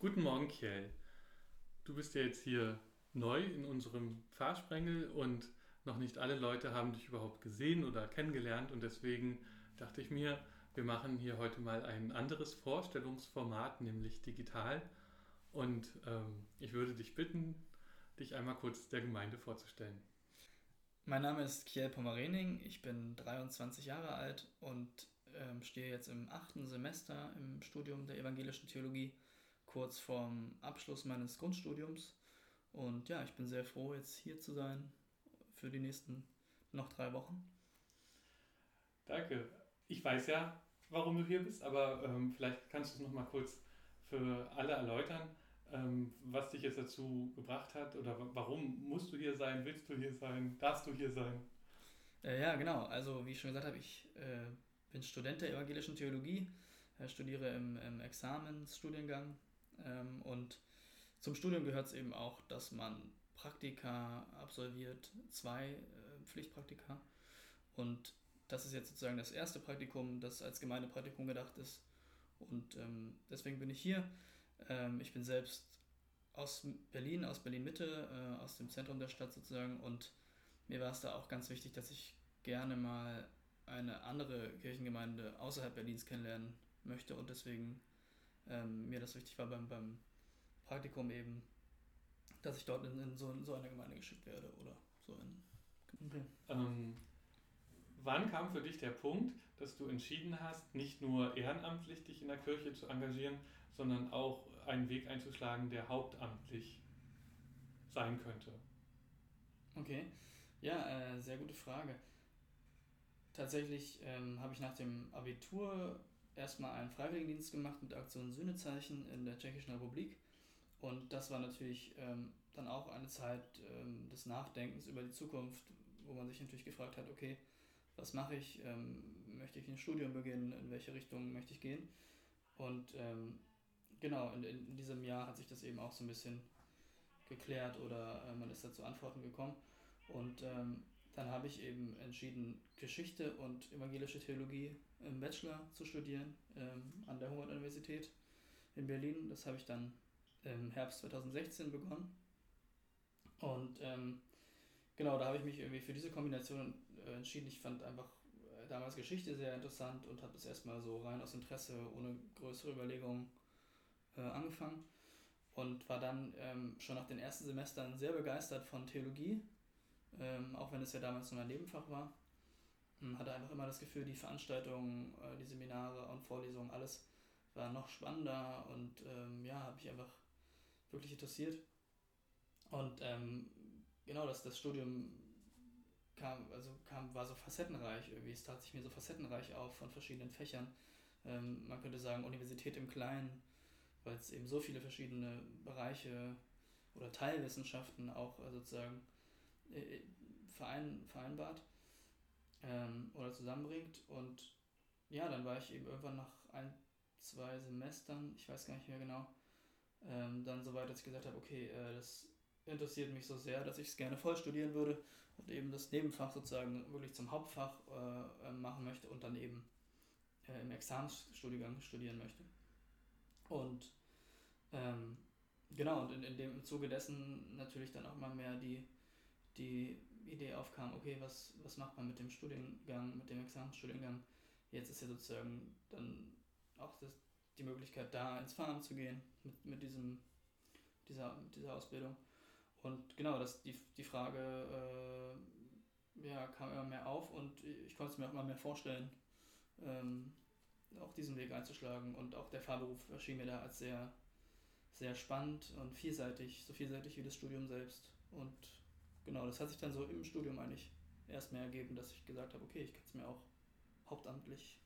Guten Morgen, Kjell. Du bist ja jetzt hier neu in unserem Pfarrsprengel und noch nicht alle Leute haben dich überhaupt gesehen oder kennengelernt und deswegen dachte ich mir, wir machen hier heute mal ein anderes Vorstellungsformat, nämlich digital. Und ähm, ich würde dich bitten, dich einmal kurz der Gemeinde vorzustellen. Mein Name ist Kjell Pomerening, ich bin 23 Jahre alt und ähm, stehe jetzt im achten Semester im Studium der evangelischen Theologie, kurz vorm Abschluss meines Grundstudiums. Und ja, ich bin sehr froh, jetzt hier zu sein für die nächsten noch drei Wochen. Danke. Ich weiß ja, warum du hier bist, aber ähm, vielleicht kannst du es nochmal kurz für alle erläutern, ähm, was dich jetzt dazu gebracht hat oder warum musst du hier sein, willst du hier sein, darfst du hier sein? Äh, ja, genau. Also wie ich schon gesagt habe, ich äh, bin Student der evangelischen Theologie, äh, studiere im, im Examensstudiengang ähm, und zum Studium gehört es eben auch, dass man Praktika absolviert, zwei äh, Pflichtpraktika. Und das ist jetzt sozusagen das erste Praktikum, das als Gemeindepraktikum gedacht ist. Und ähm, deswegen bin ich hier. Ähm, ich bin selbst aus Berlin, aus Berlin-Mitte, äh, aus dem Zentrum der Stadt sozusagen. Und mir war es da auch ganz wichtig, dass ich gerne mal eine andere Kirchengemeinde außerhalb Berlins kennenlernen möchte. Und deswegen ähm, mir das wichtig war beim, beim Praktikum eben, dass ich dort in, in, so, in so eine Gemeinde geschickt werde oder so in. Okay. Ähm, wann kam für dich der Punkt, dass du entschieden hast, nicht nur ehrenamtlich dich in der Kirche zu engagieren, sondern auch einen Weg einzuschlagen, der hauptamtlich sein könnte? Okay, ja, äh, sehr gute Frage. Tatsächlich ähm, habe ich nach dem Abitur erstmal einen Freiwilligendienst gemacht mit Aktion Sühnezeichen in der Tschechischen Republik und das war natürlich ähm, dann auch eine Zeit ähm, des Nachdenkens über die Zukunft, wo man sich natürlich gefragt hat, okay, was mache ich? Ähm, möchte ich ein Studium beginnen? In welche Richtung möchte ich gehen? Und ähm, genau, in, in, diesem Jahr hat sich das eben auch so ein bisschen geklärt oder äh, man ist da zu Antworten gekommen. Und ähm, dann habe ich eben entschieden, Geschichte und evangelische Theologie im Bachelor zu studieren ähm, an der Humboldt-Universität in Berlin. Das habe ich dann im Herbst 2016 begonnen. Und ähm, genau, da habe ich mich irgendwie für diese Kombination äh, entschieden. Ich fand einfach äh, damals Geschichte sehr interessant und habe es erstmal so rein aus Interesse, ohne größere Überlegungen äh, angefangen. Und war dann ähm, schon nach den ersten Semestern sehr begeistert von Theologie, ähm, auch wenn es ja damals nur ein Nebenfach war. Hm, hatte einfach immer das Gefühl, die Veranstaltungen, äh, die Seminare und Vorlesungen, alles war noch spannender und ähm, ja, habe ich einfach wirklich interessiert. Und ähm, genau, das, das Studium kam, also kam, war so facettenreich irgendwie. Es tat sich mir so facettenreich auf von verschiedenen Fächern. Ähm, man könnte sagen Universität im Kleinen, weil es eben so viele verschiedene Bereiche oder Teilwissenschaften auch äh, sozusagen verein, vereinbart ähm, oder zusammenbringt. Und ja, dann war ich eben irgendwann nach ein, zwei Semestern, ich weiß gar nicht mehr genau, ähm, dann so weit, dass ich gesagt habe, okay, äh, das interessiert mich so sehr, dass ich es gerne voll studieren würde und eben das Nebenfach sozusagen wirklich zum Hauptfach äh, äh machen möchte und dann eben äh, im Examensstudiengang studieren möchte. Und ähm, genau, und in, in dem Zuge dessen natürlich dann auch mal mehr die, die Idee aufkam, okay, was, was macht man mit dem Studiengang, mit dem Examensstudiengang? Jetzt ist ja sozusagen dann auch das, die Möglichkeit, da ins Fahren zu gehen mit, mit, diesem, dieser, dieser Ausbildung. Und genau, das, die, die Frage äh, ja, kam immer mehr auf und ich konnte es mir auch immer mehr vorstellen, ähm, auch diesen Weg einzuschlagen. Und auch der Fahrberuf erschien mir da als sehr, sehr spannend und vielseitig, so vielseitig wie das Studium selbst. Und genau, das hat sich dann so im Studium eigentlich erst mehr ergeben, dass ich gesagt habe, okay, ich kann es mir auch hauptamtlich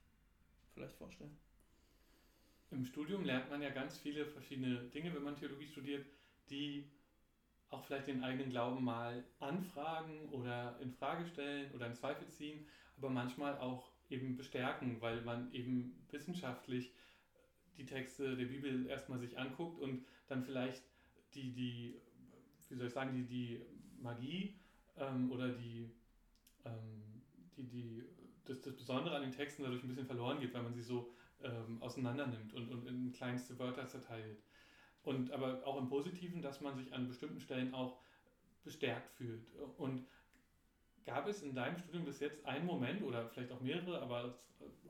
vielleicht vorstellen. Im Studium lernt man ja ganz viele verschiedene Dinge, wenn man Theologie studiert, die auch vielleicht den eigenen Glauben mal anfragen oder in Frage stellen oder in Zweifel ziehen, aber manchmal auch eben bestärken, weil man eben wissenschaftlich die Texte der Bibel erstmal sich anguckt und dann vielleicht die, die wie soll ich sagen, die, die Magie ähm, oder die, ähm, die, die, das, das Besondere an den Texten dadurch ein bisschen verloren geht, weil man sie so ähm, auseinander nimmt und, und in kleinste Wörter zerteilt. Und aber auch im Positiven, dass man sich an bestimmten Stellen auch bestärkt fühlt. Und gab es in deinem Studium bis jetzt einen Moment oder vielleicht auch mehrere, aber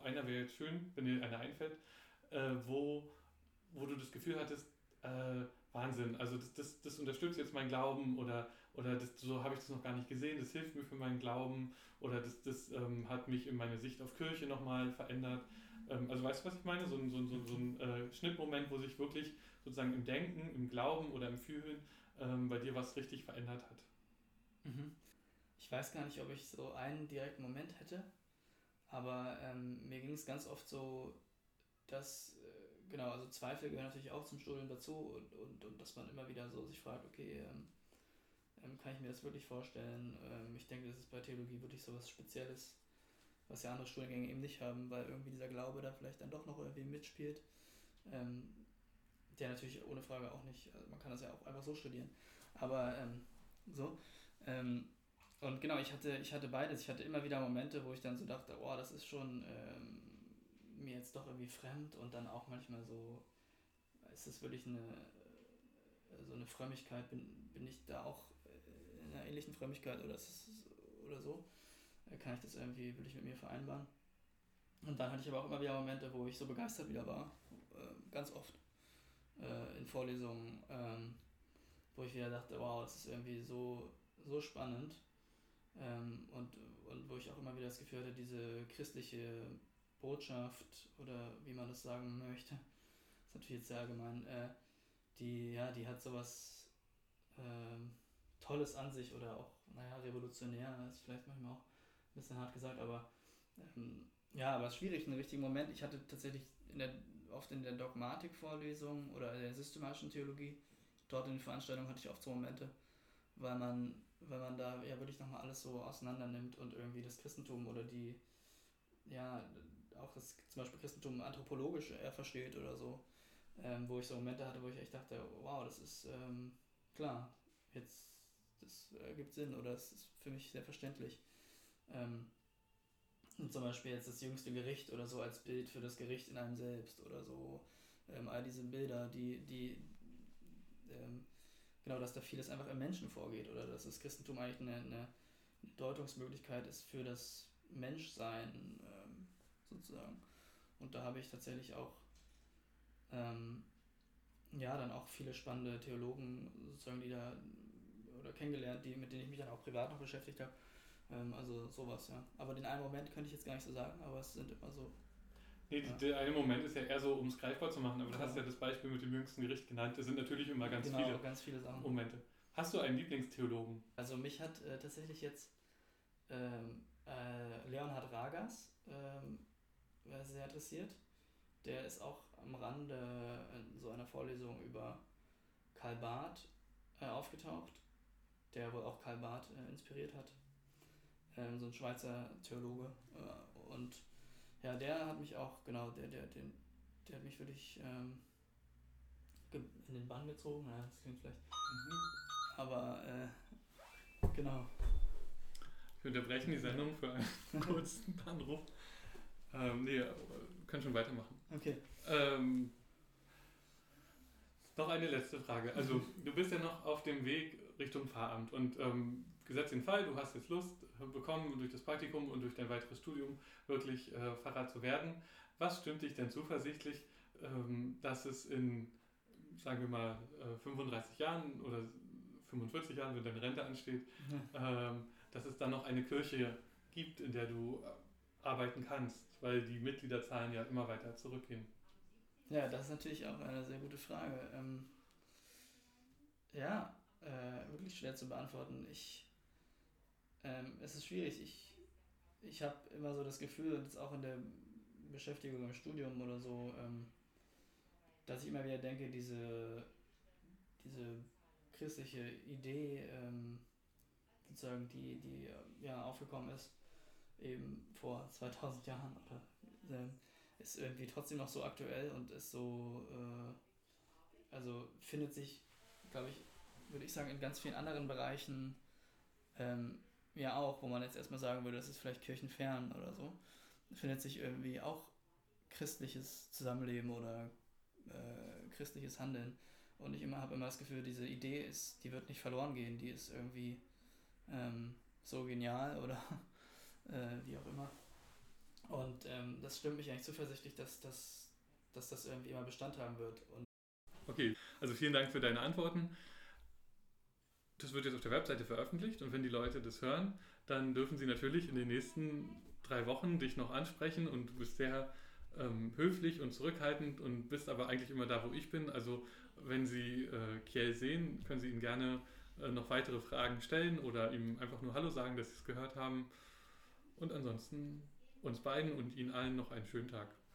einer wäre jetzt schön, wenn dir einer einfällt, äh, wo, wo du das Gefühl hattest, äh, Wahnsinn, also das, das, das unterstützt jetzt meinen Glauben oder, oder das, so habe ich das noch gar nicht gesehen, das hilft mir für meinen Glauben oder das, das ähm, hat mich in meine Sicht auf Kirche nochmal verändert. Ähm, also weißt du, was ich meine? So, so, so, so ein äh, Schnittmoment, wo sich wirklich sozusagen im Denken, im Glauben oder im Fühlen ähm, bei dir was richtig verändert hat. Mhm. Ich weiß gar nicht, ob ich so einen direkten Moment hätte, aber ähm, mir ging es ganz oft so, dass, äh, genau, also Zweifel gehören natürlich auch zum Studium dazu und, und, und dass man immer wieder so sich fragt, okay, ähm, kann ich mir das wirklich vorstellen? Ähm, ich denke, das ist bei Theologie wirklich so was Spezielles, was ja andere Studiengänge eben nicht haben, weil irgendwie dieser Glaube da vielleicht dann doch noch irgendwie mitspielt. Ähm, der natürlich ohne Frage auch nicht, also man kann das ja auch einfach so studieren. Aber ähm, so. Ähm, und genau, ich hatte, ich hatte beides. Ich hatte immer wieder Momente, wo ich dann so dachte, oh, das ist schon ähm, mir jetzt doch irgendwie fremd und dann auch manchmal so, ist das wirklich eine so eine Frömmigkeit, bin, bin ich da auch einer ähnlichen Frömmigkeit oder, oder so? Äh, kann ich das irgendwie, will ich mit mir vereinbaren? Und dann hatte ich aber auch immer wieder Momente, wo ich so begeistert wieder war, äh, ganz oft äh, in Vorlesungen, ähm, wo ich wieder dachte, wow, das ist irgendwie so, so spannend ähm, und, und wo ich auch immer wieder das Gefühl hatte, diese christliche Botschaft oder wie man das sagen möchte, ist natürlich jetzt sehr allgemein, äh, die, ja, die hat sowas ähm, Tolles an sich oder auch, naja, revolutionär, ist vielleicht manchmal auch ein bisschen hart gesagt, aber ähm, ja, aber es ist schwierig, einen richtigen Moment. Ich hatte tatsächlich in der, oft in der Dogmatikvorlesung oder in der systematischen Theologie, dort in den Veranstaltungen hatte ich oft so Momente, weil man weil man da ja wirklich nochmal alles so auseinander nimmt und irgendwie das Christentum oder die, ja, auch das zum Beispiel Christentum anthropologisch eher versteht oder so, ähm, wo ich so Momente hatte, wo ich echt dachte, wow, das ist ähm, klar, jetzt, das ergibt Sinn oder es ist für mich sehr verständlich. Ähm, und zum Beispiel jetzt das jüngste Gericht oder so als Bild für das Gericht in einem selbst oder so. Ähm, all diese Bilder, die, die ähm, genau, dass da vieles einfach im Menschen vorgeht oder dass das Christentum eigentlich eine, eine Deutungsmöglichkeit ist für das Menschsein ähm, sozusagen. Und da habe ich tatsächlich auch ähm, ja dann auch viele spannende Theologen sozusagen, die da oder kennengelernt, die, mit denen ich mich dann auch privat noch beschäftigt habe. Ähm, also sowas, ja. Aber den einen Moment könnte ich jetzt gar nicht so sagen, aber es sind immer so Nee, ja. der eine Moment ist ja eher so, um es greifbar zu machen, aber du hast ja das Beispiel mit dem jüngsten Gericht genannt. Das sind natürlich immer ganz, genau, viele, ganz viele Sachen. Momente. Hast du einen Lieblingstheologen? Also mich hat äh, tatsächlich jetzt ähm, äh, Leonhard Ragas ähm, sehr interessiert. Der ist auch am Rande in so einer Vorlesung über Karl Barth äh, aufgetaucht, der wohl auch Karl Barth äh, inspiriert hat. Ähm, so ein Schweizer Theologe. Äh, und ja, der hat mich auch, genau, der, der, den, der hat mich wirklich ähm, in den Bann gezogen. Ja, das klingt vielleicht. Mhm. Aber äh, genau. Wir unterbrechen die Sendung für einen kurzen Anruf. Ähm, nee, können schon weitermachen. Okay. Ähm, noch eine letzte Frage. Also, du bist ja noch auf dem Weg Richtung Pfarramt und ähm, gesetzt den Fall, du hast jetzt Lust bekommen, durch das Praktikum und durch dein weiteres Studium wirklich äh, Pfarrer zu werden. Was stimmt dich denn zuversichtlich, ähm, dass es in, sagen wir mal, äh, 35 Jahren oder 45 Jahren, wenn deine Rente ansteht, mhm. ähm, dass es dann noch eine Kirche gibt, in der du äh, arbeiten kannst, weil die Mitgliederzahlen ja immer weiter zurückgehen? Ja, das ist natürlich auch eine sehr gute Frage. Ähm, ja, äh, wirklich schwer zu beantworten. Ich, ähm, es ist schwierig. Ich, ich habe immer so das Gefühl, und jetzt auch in der Beschäftigung im Studium oder so, ähm, dass ich immer wieder denke, diese, diese christliche Idee, ähm, sozusagen, die, die ja aufgekommen ist, eben vor 2000 Jahren oder äh, ist irgendwie trotzdem noch so aktuell und ist so, äh, also findet sich, glaube ich, würde ich sagen, in ganz vielen anderen Bereichen ähm, ja auch, wo man jetzt erstmal sagen würde, das ist vielleicht kirchenfern oder so, findet sich irgendwie auch christliches Zusammenleben oder äh, christliches Handeln. Und ich immer habe immer das Gefühl, diese Idee ist, die wird nicht verloren gehen, die ist irgendwie ähm, so genial oder äh, wie auch immer. Und ähm, das stimmt mich eigentlich zuversichtlich, dass, dass, dass das irgendwie immer Bestand haben wird. Und okay, also vielen Dank für deine Antworten. Das wird jetzt auf der Webseite veröffentlicht und wenn die Leute das hören, dann dürfen sie natürlich in den nächsten drei Wochen dich noch ansprechen und du bist sehr ähm, höflich und zurückhaltend und bist aber eigentlich immer da, wo ich bin. Also wenn Sie äh, Kiel sehen, können Sie ihm gerne äh, noch weitere Fragen stellen oder ihm einfach nur Hallo sagen, dass Sie es gehört haben. Und ansonsten uns beiden und Ihnen allen noch einen schönen Tag.